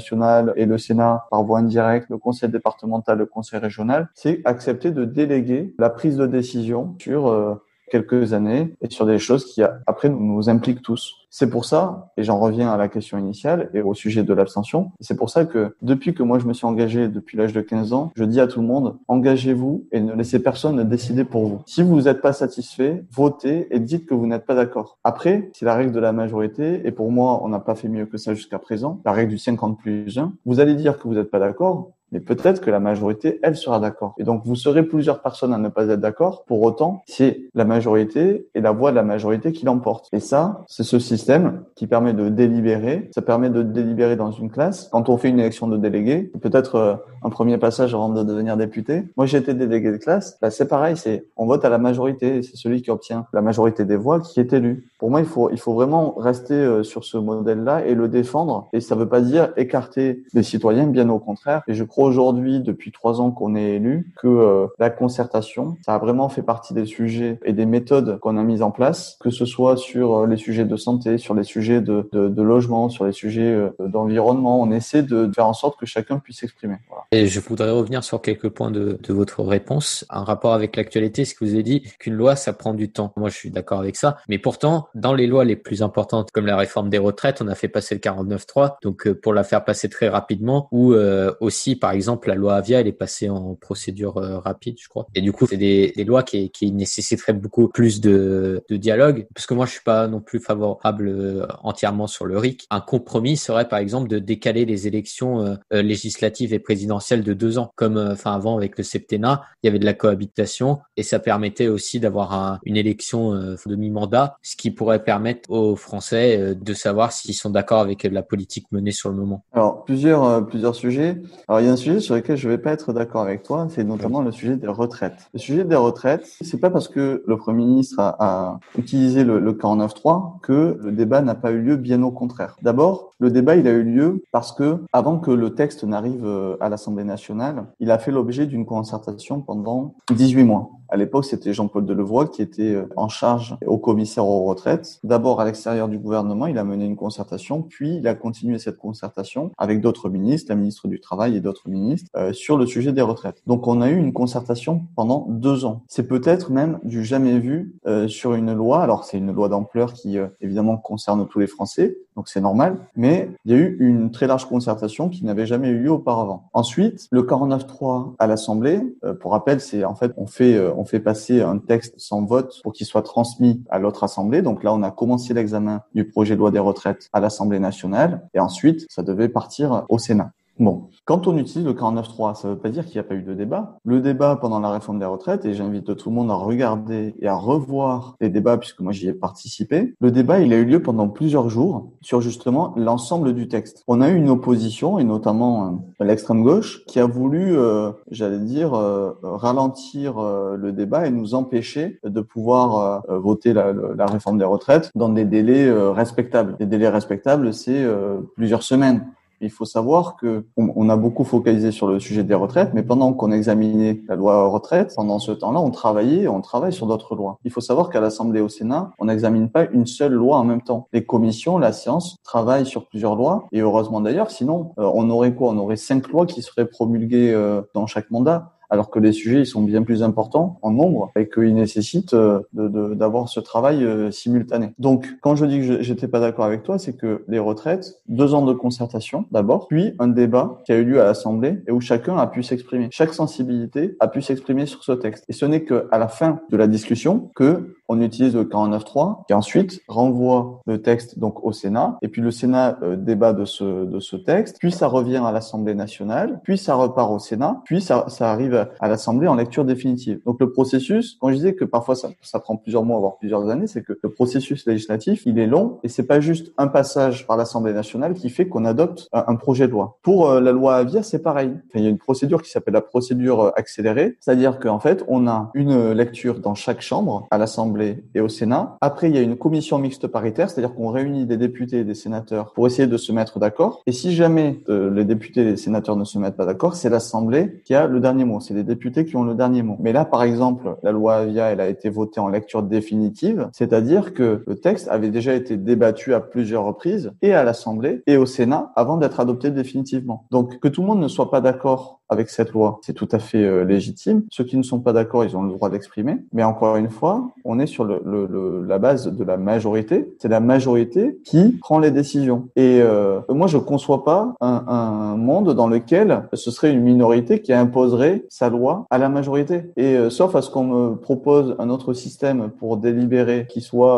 et le Sénat par voie indirecte, le conseil départemental, le conseil régional, c'est accepter de déléguer la prise de décision sur euh, quelques années et sur des choses qui après nous impliquent tous. C'est pour ça, et j'en reviens à la question initiale et au sujet de l'abstention, c'est pour ça que depuis que moi je me suis engagé depuis l'âge de 15 ans, je dis à tout le monde, engagez-vous et ne laissez personne décider pour vous. Si vous n'êtes pas satisfait, votez et dites que vous n'êtes pas d'accord. Après, c'est la règle de la majorité, et pour moi, on n'a pas fait mieux que ça jusqu'à présent, la règle du 50 plus 1. Vous allez dire que vous n'êtes pas d'accord, mais peut-être que la majorité, elle sera d'accord. Et donc, vous serez plusieurs personnes à ne pas être d'accord. Pour autant, c'est la majorité et la voix de la majorité qui l'emporte. Et ça, c'est ce système qui permet de délibérer. Ça permet de délibérer dans une classe. Quand on fait une élection de délégués, peut-être euh, un premier passage avant de devenir député. Moi, été délégué de classe. Là, c'est pareil. C'est on vote à la majorité. C'est celui qui obtient la majorité des voix qui est élu. Pour moi, il faut il faut vraiment rester euh, sur ce modèle-là et le défendre. Et ça veut pas dire écarter les citoyens, bien au contraire. Et je crois aujourd'hui, depuis trois ans qu'on est élu, que euh, la concertation, ça a vraiment fait partie des sujets et des méthodes qu'on a mises en place, que ce soit sur euh, les sujets de santé, sur les sujets de, de, de logement, sur les sujets euh, d'environnement. On essaie de, faire en sorte que chacun puisse s'exprimer. Voilà. Et je voudrais revenir sur quelques points de, de votre réponse. En rapport avec l'actualité, ce que vous avez dit, qu'une loi, ça prend du temps. Moi, je suis d'accord avec ça. Mais pourtant, dans les lois les plus importantes, comme la réforme des retraites, on a fait passer le 49.3. Donc, pour la faire passer très rapidement, ou aussi, par exemple, la loi Avia, elle est passée en procédure euh, rapide, je crois. Et du coup, c'est des, lois qui, nécessiteraient beaucoup plus de, dialogue, parce que moi, je suis pas non plus favorable euh, entièrement sur le RIC. Un compromis serait, par exemple, de décaler les élections euh, législatives et présidentielles de deux ans, comme enfin avant avec le septennat, il y avait de la cohabitation et ça permettait aussi d'avoir une élection de mi-mandat, ce qui pourrait permettre aux Français de savoir s'ils sont d'accord avec la politique menée sur le moment. Alors plusieurs plusieurs sujets. Un sujet sur lequel je vais pas être d'accord avec toi, c'est notamment le sujet des retraites. Le sujet des retraites, c'est pas parce que le Premier ministre a, a utilisé le, le 49.3 que le débat n'a pas eu lieu, bien au contraire. D'abord, le débat, il a eu lieu parce que, avant que le texte n'arrive euh, à l'Assemblée nationale, il a fait l'objet d'une concertation pendant 18 mois. À l'époque, c'était Jean-Paul Delevoye qui était euh, en charge au commissaire aux retraites. D'abord à l'extérieur du gouvernement, il a mené une concertation, puis il a continué cette concertation avec d'autres ministres, la ministre du Travail et d'autres ministres, euh, sur le sujet des retraites. Donc on a eu une concertation pendant deux ans. C'est peut-être même du jamais vu euh, sur une loi. Alors c'est une loi d'ampleur qui évidemment concerne tous les Français, donc c'est normal, mais il y a eu une très large concertation qui n'avait jamais eu lieu auparavant. Ensuite, le 49.3 à l'Assemblée, pour rappel, c'est en fait on fait on fait passer un texte sans vote pour qu'il soit transmis à l'autre assemblée. Donc là, on a commencé l'examen du projet de loi des retraites à l'Assemblée nationale et ensuite, ça devait partir au Sénat. Bon, quand on utilise le 49.3, ça ne veut pas dire qu'il n'y a pas eu de débat. Le débat pendant la réforme des retraites, et j'invite tout le monde à regarder et à revoir les débats puisque moi j'y ai participé, le débat il a eu lieu pendant plusieurs jours sur justement l'ensemble du texte. On a eu une opposition, et notamment euh, l'extrême gauche, qui a voulu, euh, j'allais dire, euh, ralentir le débat et nous empêcher de pouvoir voter la, la, réforme des retraites dans des délais respectables. Des délais respectables, c'est plusieurs semaines. Il faut savoir que on, a beaucoup focalisé sur le sujet des retraites, mais pendant qu'on examinait la loi retraite, pendant ce temps-là, on travaillait, on travaille sur d'autres lois. Il faut savoir qu'à l'Assemblée et au Sénat, on n'examine pas une seule loi en même temps. Les commissions, la science travaillent sur plusieurs lois, et heureusement d'ailleurs, sinon euh, on aurait quoi? On aurait cinq lois qui seraient promulguées euh, dans chaque mandat alors que les sujets ils sont bien plus importants en nombre et qu'ils nécessitent euh, d'avoir ce travail euh, simultané. Donc, quand je dis que j'étais pas d'accord avec toi, c'est que les retraites, deux ans de concertation d'abord, puis un débat qui a eu lieu à l'Assemblée et où chacun a pu s'exprimer. Chaque sensibilité a pu s'exprimer sur ce texte. Et ce n'est qu'à la fin de la discussion que on utilise le 49.3 qui ensuite renvoie le texte donc au Sénat et puis le Sénat euh, débat de ce de ce texte, puis ça revient à l'Assemblée nationale, puis ça repart au Sénat, puis ça ça arrive à l'Assemblée en lecture définitive. Donc le processus, quand je disais que parfois ça, ça prend plusieurs mois, voire plusieurs années, c'est que le processus législatif, il est long et c'est pas juste un passage par l'Assemblée nationale qui fait qu'on adopte un, projet de loi. Pour euh, la loi Avia, c'est pareil. Enfin, il y a une procédure qui s'appelle la procédure euh, accélérée, c'est-à-dire qu'en fait, on a une lecture dans chaque chambre, à l'Assemblée et au Sénat. Après, il y a une commission mixte paritaire, c'est-à-dire qu'on réunit des députés et des sénateurs pour essayer de se mettre d'accord. Et si jamais euh, les députés et les sénateurs ne se mettent pas d'accord, c'est l'Assemblée qui a le dernier mot. C'est les députés qui ont le dernier mot. Mais là, par exemple, la loi Avia, elle a été votée en lecture définitive, c'est-à-dire que le texte avait déjà été débattu à plusieurs reprises et à l'Assemblée et au Sénat avant d'être adopté définitivement. Donc, que tout le monde ne soit pas d'accord avec cette loi, c'est tout à fait euh, légitime. Ceux qui ne sont pas d'accord, ils ont le droit d'exprimer. Mais encore une fois, on est sur le, le, la base de la majorité. C'est la majorité qui prend les décisions. Et euh, moi, je conçois pas un, un, monde dans lequel ce serait une minorité qui imposerait sa loi à la majorité. Et euh, sauf à ce qu'on me propose un autre système pour délibérer qui soit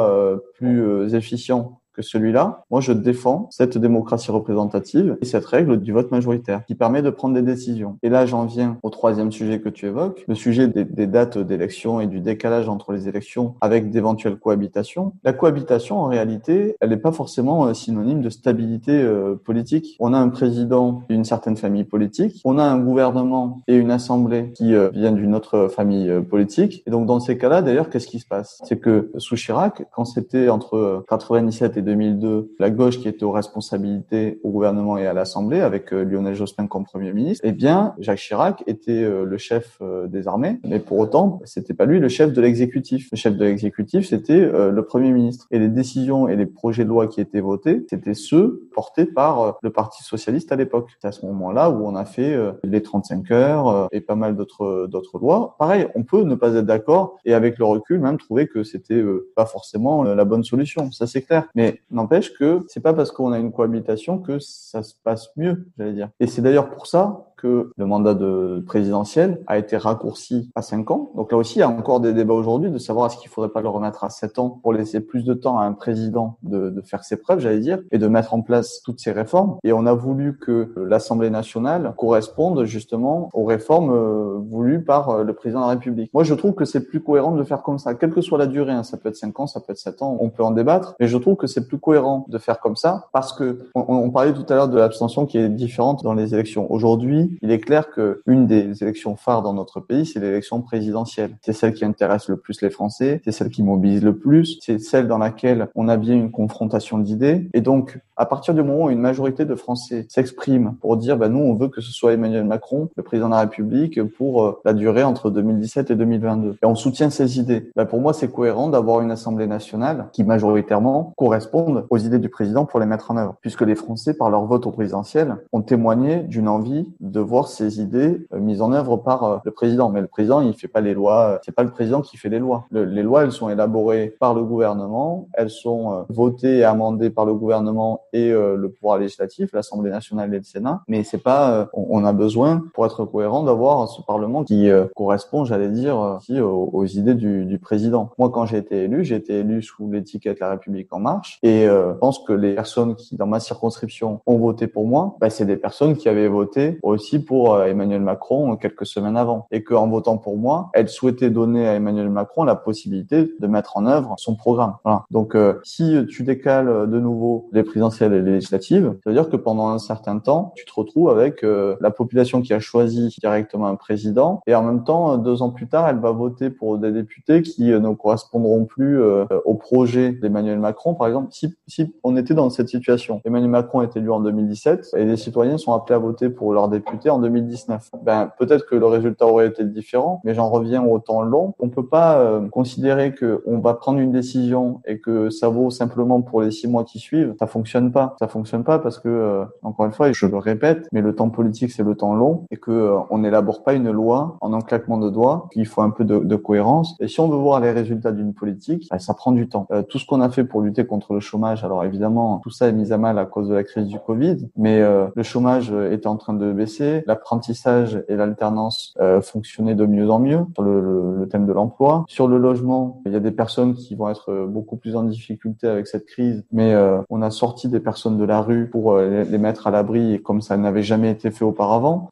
plus efficient que celui-là, moi je défends cette démocratie représentative et cette règle du vote majoritaire qui permet de prendre des décisions. Et là j'en viens au troisième sujet que tu évoques, le sujet des, dates d'élection et du décalage entre les élections avec d'éventuelles cohabitations. La cohabitation en réalité, elle n'est pas forcément euh, synonyme de stabilité euh, politique. On a un président d'une certaine famille politique, on a un gouvernement et une assemblée qui euh, viennent d'une autre famille politique. Et donc dans ces cas-là, d'ailleurs, qu'est-ce qui se passe? C'est que sous Chirac, quand c'était entre 97 et 2002, la gauche qui était aux responsabilités au gouvernement et à l'Assemblée, avec euh, Lionel Jospin comme Premier ministre, eh bien, Jacques Chirac était euh, le chef euh, des armées, mais pour autant, c'était pas lui le chef de l'exécutif. Le chef de l'exécutif, c'était le Premier ministre. Et les décisions et les projets de loi qui étaient votés, c'était ceux portés par le Parti socialiste à l'époque. C'est à ce moment-là où on a fait les 35 heures et pas mal d'autres d'autres lois. Pareil, on peut ne pas être d'accord et avec le recul même trouver que c'était pas forcément la bonne solution. Ça c'est clair. Mais n'empêche que c'est pas parce qu'on a une cohabitation que ça se passe mieux, j'allais dire. Et c'est d'ailleurs pour ça le mandat de présidentiel a été raccourci à 5 ans. Donc là aussi, il y a encore des débats aujourd'hui de savoir est-ce qu'il faudrait pas le remettre à 7 ans pour laisser plus de temps à un président de, de faire ses preuves, j'allais dire, et de mettre en place toutes ces réformes. Et on a voulu que l'Assemblée nationale corresponde justement aux réformes euh, voulues par euh, le président de la République. Moi, je trouve que c'est plus cohérent de faire comme ça, quelle que soit la durée. Hein, ça peut être 5 ans, ça peut être 7 ans, on peut en débattre, mais je trouve que c'est plus cohérent de faire comme ça parce que on, on parlait tout à l'heure de l'abstention qui est différente dans les élections. Aujourd'hui, il est clair que une des élections phares dans notre pays, c'est l'élection présidentielle. C'est celle qui intéresse le plus les Français, c'est celle qui mobilise le plus, c'est celle dans laquelle on a bien une confrontation d'idées. Et donc, à partir du moment où une majorité de Français s'exprime pour dire, bah, nous, on veut que ce soit Emmanuel Macron, le président de la République, pour euh, la durée entre 2017 et 2022. Et on soutient ces idées. Bah, pour moi, c'est cohérent d'avoir une Assemblée nationale qui majoritairement corresponde aux idées du président pour les mettre en œuvre. Puisque les Français, par leur vote au présidentiel, ont témoigné d'une envie de voir ces idées mises en œuvre par le président. Mais le président, il fait pas les lois. C'est pas le président qui fait les lois. les lois, elles sont élaborées par le gouvernement. Elles sont votées et amendées par le gouvernement et le pouvoir législatif, l'Assemblée nationale et le Sénat. Mais c'est pas. on a besoin, pour être cohérent, d'avoir ce Parlement qui correspond, j'allais dire, aussi aux, idées du, du président. Moi, quand j'ai été élu, j'ai été élu sous l'étiquette La République en marche, et je pense que les personnes qui, dans ma circonscription, ont voté pour moi, bah, c'est des personnes qui avaient voté aussi pour euh, Emmanuel Macron quelques semaines avant. Et qu'en votant pour moi, elles souhaitaient donner à Emmanuel Macron la possibilité de mettre en œuvre son programme. Voilà. Donc, euh, si tu décales de nouveau les présidentielles et les législatives, ça veut dire que pendant un certain temps, tu te retrouves avec euh, la population qui a choisi directement un président, et en même temps, deux ans plus tard, elle va voter pour des députés qui ne correspondront plus au projet d'Emmanuel Macron. Par exemple, si, si on était dans cette situation, Emmanuel Macron est élu en 2017 et les citoyens sont appelés à voter pour leurs députés en 2019. Ben peut-être que le résultat aurait été différent, mais j'en reviens au temps long. On peut pas euh, considérer que on va prendre une décision et que ça vaut simplement pour les six mois qui suivent. Ça fonctionne pas. Ça fonctionne pas parce que euh, encore une fois, je le répète, mais le temps politique c'est le temps long et que euh, on n'élabore pas une loi en un claquement de doigts. Il faut un peu de, de cohérence. Et si on veut voir les résultats d'une politique, ben, ça prend du temps. tout ce qu'on a fait pour lutter contre le chômage, alors évidemment tout ça est mis à mal à cause de la crise du Covid, mais euh, le chômage était en train de baisser, l'apprentissage et l'alternance euh, fonctionnaient de mieux en mieux sur le, le, thème de l'emploi. Sur le logement, il y a des personnes qui vont être beaucoup plus en difficulté avec cette crise, mais euh, on a sorti des personnes de la rue pour les, les mettre à l'abri comme ça n'avait jamais été fait auparavant.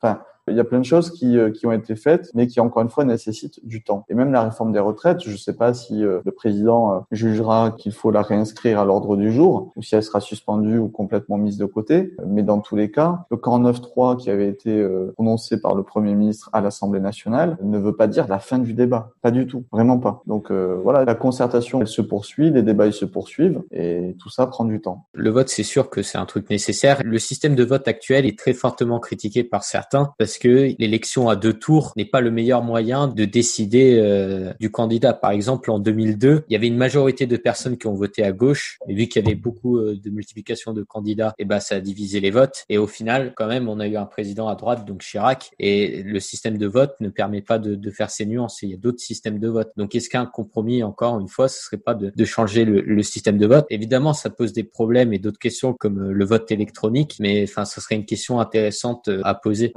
Il y a plein de choses qui, euh, qui ont été faites, mais qui encore une fois nécessitent du temps. Et même la réforme des retraites, je ne sais pas si euh, le président euh, jugera qu'il faut la réinscrire à l'ordre du jour, ou si elle sera suspendue ou complètement mise de côté. Mais dans tous les cas, le 49.3 qui avait été prononcé par le Premier ministre à l'Assemblée nationale ne veut pas dire la fin du débat. Pas du tout. Vraiment pas. Donc voilà, la concertation, elle se poursuit, les débats, ils se poursuivent, et tout ça prend du temps. Le vote, c'est sûr que c'est un truc nécessaire. Le système de vote actuel est très fortement critiqué par certains parce parce que l'élection à deux tours n'est pas le meilleur moyen de décider euh, du candidat. Par exemple, en 2002, il y avait une majorité de personnes qui ont voté à gauche, mais vu qu'il y avait beaucoup euh, de multiplication de candidats, et eh ben ça a divisé les votes. Et au final, quand même, on a eu un président à droite, donc Chirac, et le système de vote ne permet pas de, de faire ces nuances. Il y a d'autres systèmes de vote. Donc, est-ce qu'un compromis, encore une fois, ce serait pas de, de changer le, le, système de vote? Évidemment, ça pose des problèmes et d'autres questions comme euh, le vote électronique, mais enfin, ce serait une question intéressante à poser.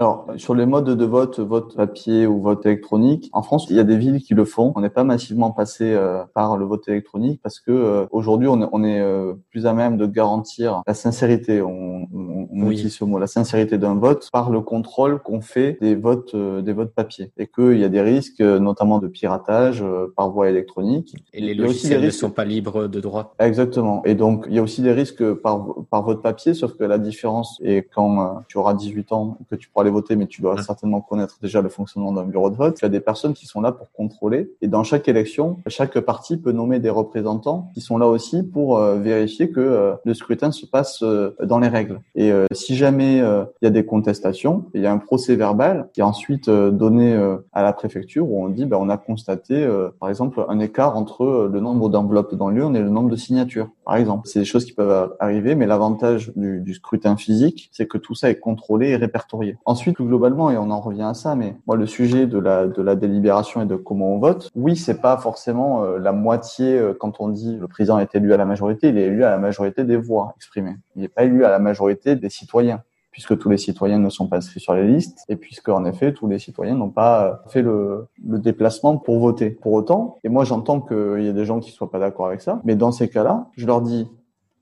Sur les modes de vote, vote papier ou vote électronique, en France, il y a des villes qui le font. On n'est pas massivement passé euh, par le vote électronique parce que euh, aujourd'hui, on, on, est euh, plus à même de garantir la sincérité. On, on, on utilise ce mot, la sincérité d'un vote par le contrôle qu'on fait des votes, des votes papier, et qu'il y a des risques, notamment de piratage par voie électronique. Et les logiciels ne sont pas libres de droit. Exactement. Et donc, il y a aussi des risques par par vote papier, sauf que la différence est quand tu auras 18 ans que tu pourras aller voter, mais tu dois certainement connaître déjà le fonctionnement d'un bureau de vote. Il y a des personnes qui sont là pour contrôler. Et dans chaque élection, chaque parti peut nommer des représentants qui sont là aussi pour euh, vérifier que euh, le scrutin se passe euh, dans les règles. Et si jamais il y a des contestations, il y a un procès verbal qui est ensuite donné à la préfecture où on dit ben, on a constaté par exemple un écart entre le nombre d'enveloppes dans l'urne et le nombre de signatures. Par exemple, c'est des choses qui peuvent arriver, mais l'avantage du, scrutin physique, c'est que tout ça est contrôlé et répertorié. Ensuite, globalement, et on en revient à ça, mais moi, le sujet de la, de la délibération et de comment on vote, oui, c'est pas forcément euh, la moitié euh, quand on dit le président est élu à la majorité, il est élu à la majorité des voix exprimées. Il n'est pas élu à la majorité des citoyens puisque tous les citoyens ne sont pas inscrits sur les listes, et puisque en effet tous les citoyens n'ont pas fait le, déplacement pour voter. Pour autant, et moi j'entends qu'il y a des gens qui soient pas d'accord avec ça, mais dans ces cas-là, je leur dis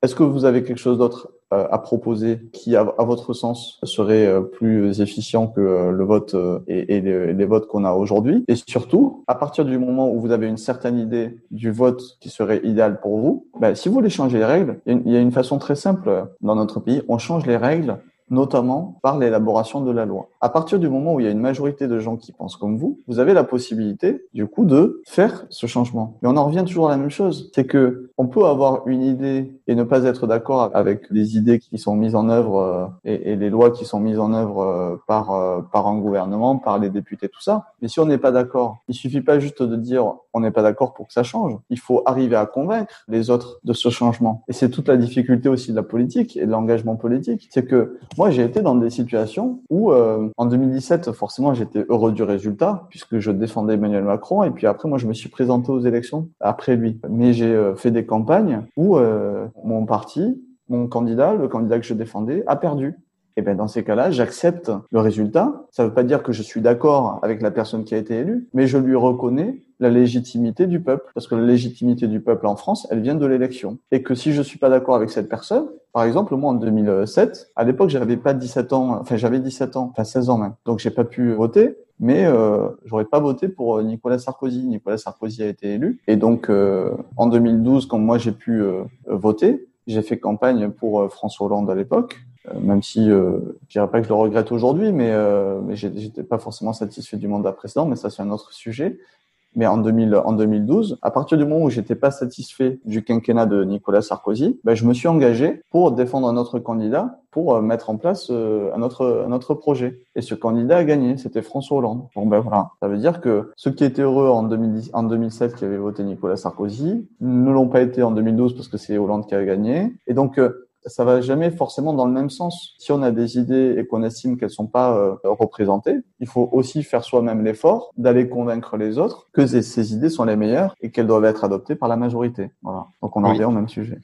est-ce que vous avez quelque chose d'autre euh, à proposer qui, à, votre sens, serait euh, plus efficient que euh, le vote et, les, votes qu'on a aujourd'hui? Et surtout, à partir du moment où vous avez une certaine idée du vote qui serait idéal pour vous, ben, si vous voulez changer les règles, il y a une façon très simple dans notre pays. On change les règles notamment par l'élaboration de la loi. À partir du moment où il y a une majorité de gens qui pensent comme vous, vous avez la possibilité, du coup, de faire ce changement. Mais on en revient toujours à la même chose. C'est que on peut avoir une idée et ne pas être d'accord avec les idées qui sont mises en œuvre euh, et, et, les lois qui sont mises en œuvre euh, par, euh, par un gouvernement, par les députés, tout ça. Mais si on n'est pas d'accord, il suffit pas juste de dire on n'est pas d'accord pour que ça change. Il faut arriver à convaincre les autres de ce changement. Et c'est toute la difficulté aussi de la politique et de l'engagement politique. C'est que Moi, j'ai été dans des situations où, euh, en 2017, forcément, j'étais heureux du résultat puisque je défendais Emmanuel Macron. Et puis après, moi, je me suis présenté aux élections après lui. Mais j'ai euh, fait des campagnes où euh, mon parti, mon candidat, le candidat que je défendais, a perdu. Et bien dans ces cas-là, j'accepte le résultat. Ça ne veut pas dire que je suis d'accord avec la personne qui a été élue, mais je lui reconnais la légitimité du peuple, parce que la légitimité du peuple en France, elle vient de l'élection. Et que si je suis pas d'accord avec cette personne, par exemple, moi en 2007, à l'époque, j'avais pas 17 ans, enfin j'avais 17 ans, enfin 16 ans même, donc j'ai pas pu voter. Mais euh, j'aurais pas voté pour Nicolas Sarkozy. Nicolas Sarkozy a été élu, et donc euh, en 2012, quand moi j'ai pu euh, voter, j'ai fait campagne pour euh, François Hollande à l'époque. Euh, même si euh, je dirais pas que je le regrette aujourd'hui, mais, euh, mais j'étais pas forcément satisfait du mandat précédent, mais ça c'est un autre sujet. Mais en, 2000, en 2012, à partir du moment où j'étais pas satisfait du quinquennat de Nicolas Sarkozy, ben, je me suis engagé pour défendre un autre candidat, pour euh, mettre en place euh, un, autre, un autre projet. Et ce candidat a gagné, c'était François Hollande. Bon ben voilà, ça veut dire que ceux qui étaient heureux en, 2010, en 2007 qui avaient voté Nicolas Sarkozy ne l'ont pas été en 2012 parce que c'est Hollande qui a gagné. Et donc euh, ça va jamais forcément dans le même sens. Si on a des idées et qu'on estime qu'elles sont pas euh, représentées, il faut aussi faire soi-même l'effort d'aller convaincre les autres que ces, idées sont les meilleures et qu'elles doivent être adoptées par la majorité. Voilà. Donc on en revient au même sujet.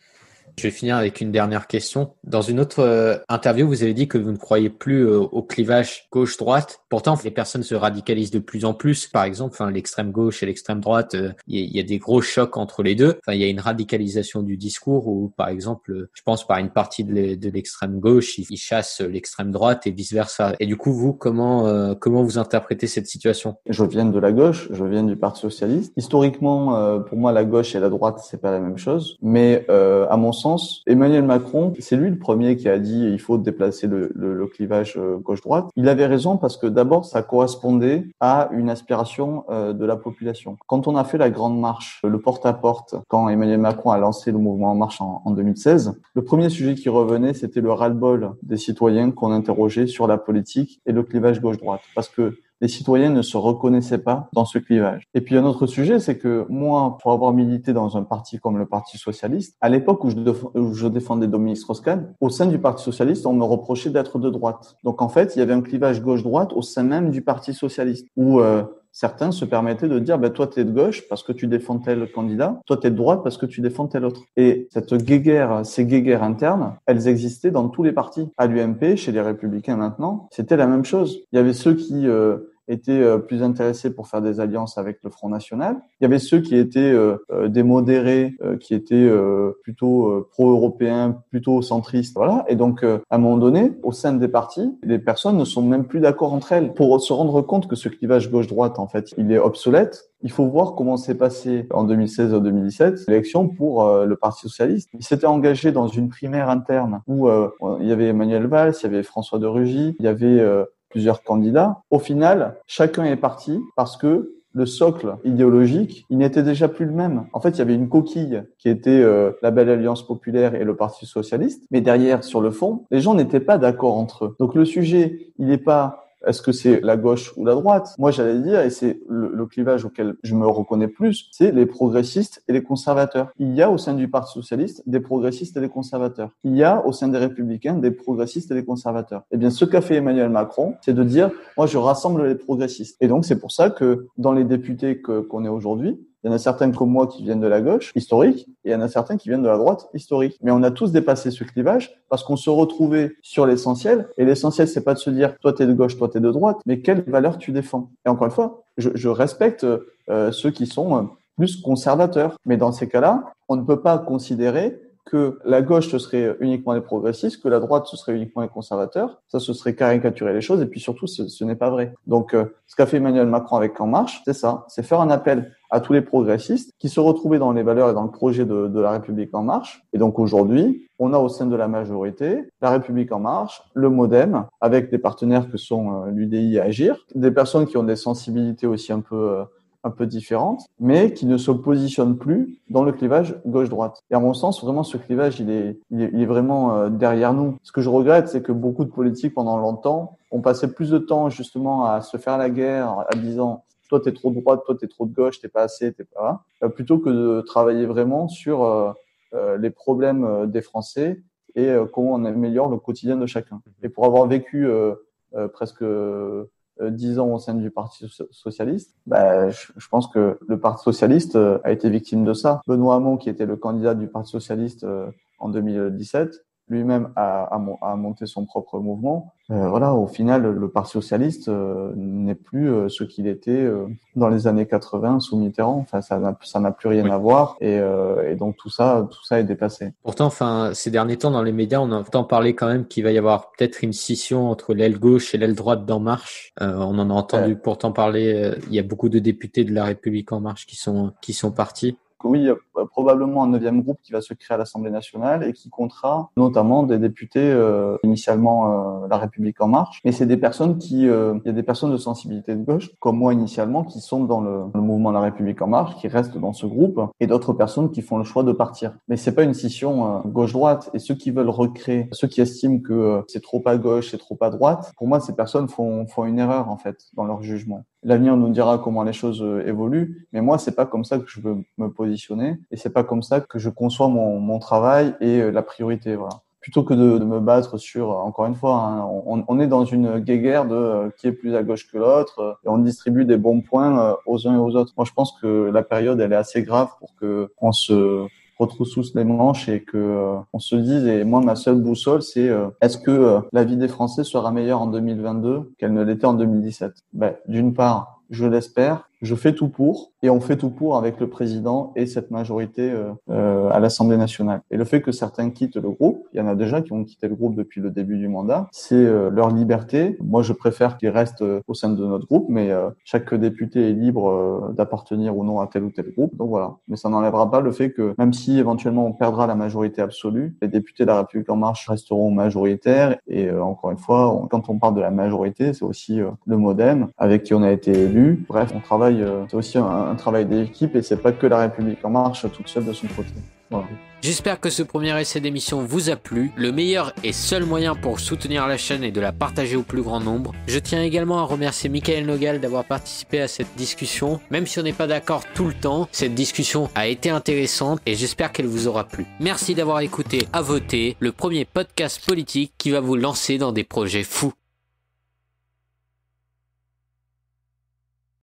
Je vais finir avec une dernière question. Dans une autre euh, interview, vous avez dit que vous ne croyez plus euh, au clivage gauche-droite. Pourtant, les personnes se radicalisent de plus en plus. Par exemple, l'extrême gauche et l'extrême droite, euh, il y, a des gros chocs entre les deux. Il y a une radicalisation du discours où, par exemple, je pense par une partie de l'extrême gauche, ils, chassent l'extrême droite et vice versa. Et du coup, vous, comment comment vous interprétez cette situation? Je viens de la gauche, je viens du Parti socialiste. Historiquement, pour moi, la gauche et la droite, c'est pas la même chose. Mais à mon sens, Emmanuel Macron, c'est lui le premier qui a dit il faut déplacer le, clivage euh, gauche-droite. Il avait raison parce que d'abord, ça correspondait à une aspiration euh, de la population. Quand on a fait la grande marche, le porte-à-porte, quand Emmanuel Macron a lancé le mouvement En Marche en, en 2016, le premier sujet qui revenait, c'était le ras-le-bol des citoyens qu'on interrogeait sur la politique et le clivage gauche-droite. Parce que les citoyens ne se reconnaissaient pas dans ce clivage. Et puis un autre sujet, c'est que moi, pour avoir milité dans un parti comme le Parti socialiste, à l'époque où, je, défendais Dominique Strauss-Kahn, au sein du Parti socialiste, on me reprochait d'être de droite. Donc en fait, il y avait un clivage gauche-droite au sein même du Parti socialiste, où euh, certains se permettaient de dire, ben, toi, tu es de gauche parce que tu défends tel candidat, toi, tu es de droite parce que tu défends tel autre. Et cette guéguerre, ces guéguerres internes, elles existaient dans tous les partis. À l'UMP, chez les Républicains maintenant, c'était la même chose. Il y avait ceux qui... Euh, étaient euh, plus intéressés pour faire des alliances avec le Front National. Il y avait ceux qui étaient euh, euh, des modérés, qui étaient plutôt pro-européens, plutôt centristes. Voilà. Et donc, à un moment donné, au sein des partis, les personnes ne sont même plus d'accord entre elles. Pour se rendre compte que ce clivage gauche-droite, en fait, il est obsolète, il faut voir comment s'est passé en 2016 ou 2017 l'élection pour le Parti socialiste. Il s'était engagé dans une primaire interne où il y avait Emmanuel Valls, il y avait François de Rugy, il y avait plusieurs candidats. Au final, chacun est parti parce que le socle idéologique, il n'était déjà plus le même. En fait, il y avait une coquille qui était euh, la Belle Alliance populaire et le Parti socialiste, mais derrière, sur le fond, les gens n'étaient pas d'accord entre eux. Donc le sujet, il n'est pas est-ce que c'est la gauche ou la droite? Moi, j'allais dire, et c'est le, clivage auquel je me reconnais plus, c'est les progressistes et les conservateurs. Il y a au sein du Parti socialiste des progressistes et des conservateurs. Il y a au sein des républicains des progressistes et des conservateurs. Eh bien, ce qu'a fait Emmanuel Macron, c'est de dire, moi, je rassemble les progressistes. Et donc, c'est pour ça que dans les députés qu'on est aujourd'hui, il y en a certains comme moi qui viennent de la gauche historique, et il y en a certains qui viennent de la droite historique. Mais on a tous dépassé ce clivage parce qu'on se retrouvait sur l'essentiel. Et l'essentiel, c'est pas de se dire toi t'es de gauche, toi t'es de droite, mais quelles valeurs tu défends? Et encore une fois, je, respecte euh, ceux qui sont euh, plus conservateurs. Mais dans ces cas-là, on ne peut pas considérer que la gauche ce serait uniquement les progressistes, que la droite ce serait uniquement les conservateurs. Ça, ce serait caricaturer les choses. Et puis surtout, ce, n'est pas vrai. Donc, euh, ce qu'a fait Emmanuel Macron avec En Marche, c'est ça. C'est faire un appel à tous les progressistes qui se retrouvaient dans les valeurs et dans le projet de, de la République En Marche. Et donc aujourd'hui, on a au sein de la majorité la République En Marche, le MoDem, avec des partenaires que sont euh, l'UDI et Agir, des personnes qui ont des sensibilités aussi un peu euh, un peu différentes, mais qui ne se positionnent plus dans le clivage gauche-droite. Et à mon sens, vraiment, ce clivage, il est, il est, vraiment euh, derrière nous. Ce que je regrette, c'est que beaucoup de politiques, pendant longtemps, ont passé plus de temps justement à se faire la guerre, à disant toi t'es trop de droite, toi t'es trop de gauche, t'es pas assez, t'es pas, euh, plutôt que de travailler vraiment sur euh, les problèmes des Français et comment on améliore le quotidien de chacun. Et pour avoir vécu presque dix ans au sein du Parti socialiste, bah, je, pense que le Parti socialiste a été victime de ça. Benoît Hamon, qui était le candidat du Parti socialiste en 2017, lui-même a, a, monté son propre mouvement. Euh, voilà, au final, le Parti socialiste euh, n'est plus euh, ce qu'il était dans les années 80 sous Mitterrand. Enfin, ça n'a ça n'a plus rien à voir, et, et, donc tout ça, tout ça est dépassé. Pourtant, enfin, ces derniers temps, dans les médias, on entend parler quand même qu'il va y avoir peut-être une scission entre l'aile gauche et l'aile droite d'En Marche. on en a entendu pourtant parler. Il y a beaucoup de députés de la République En Marche qui sont qui sont partis oui, il y a probablement un neuvième groupe qui va se créer à l'Assemblée nationale et qui comptera notamment des députés, euh, initialement euh, La République en marche. Mais c'est des personnes qui, euh, il y a des personnes de sensibilité de gauche, comme moi initialement, qui sont dans le, mouvement La République en marche, qui restent dans ce groupe, et d'autres personnes qui font le choix de partir. Mais c'est pas une scission euh, gauche-droite. Et ceux qui veulent recréer, ceux qui estiment que euh, c'est trop à gauche, c'est trop à droite, pour moi, ces personnes font, font une erreur en fait dans leur jugement. L'avenir nous dira comment les choses euh, évoluent, mais moi c'est pas comme ça que je veux me positionner et c'est pas comme ça que je conçois mon, mon travail et euh, la priorité. Voilà. Plutôt que de, de me battre sur, encore une fois, hein, on, on, est dans une guéguerre de euh, qui est plus à gauche que l'autre et on distribue des bons points aux uns et aux autres. Moi je pense que la période elle est assez grave pour que on se retrousse les manches et que euh, on se dise et moi ma seule boussole c'est euh, est-ce que euh, la vie des Français sera meilleure en 2022 qu'elle ne l'était en 2017 ben, d'une part je l'espère je fais tout pour et on fait tout pour avec le président et cette majorité euh, euh, à l'Assemblée nationale. Et le fait que certains quittent le groupe, il y en a déjà qui ont quitté le groupe depuis le début du mandat, c'est euh, leur liberté. Moi, je préfère qu'ils restent euh, au sein de notre groupe, mais euh, chaque député est libre d'appartenir ou non à tel ou tel groupe. Donc voilà. Mais ça n'enlèvera pas le fait que même si éventuellement on perdra la majorité absolue, les députés de la République en marche resteront majoritaires. Et encore une fois, quand on parle de la majorité, c'est aussi le MoDem avec qui on a été élu. Bref, on travaille euh, c'est aussi un, travail d'équipe et c'est pas que la République en marche toute seule de son côté. J'espère que ce premier essai d'émission vous a plu. Le meilleur et seul moyen pour soutenir la chaîne est de la partager au plus grand nombre. Je tiens également à remercier Michael Nogal d'avoir participé à cette discussion. Même si on n'est pas d'accord tout le temps, cette discussion a été intéressante et j'espère qu'elle vous aura plu. Merci d'avoir écouté à voter le premier podcast politique qui va vous lancer dans des projets fous.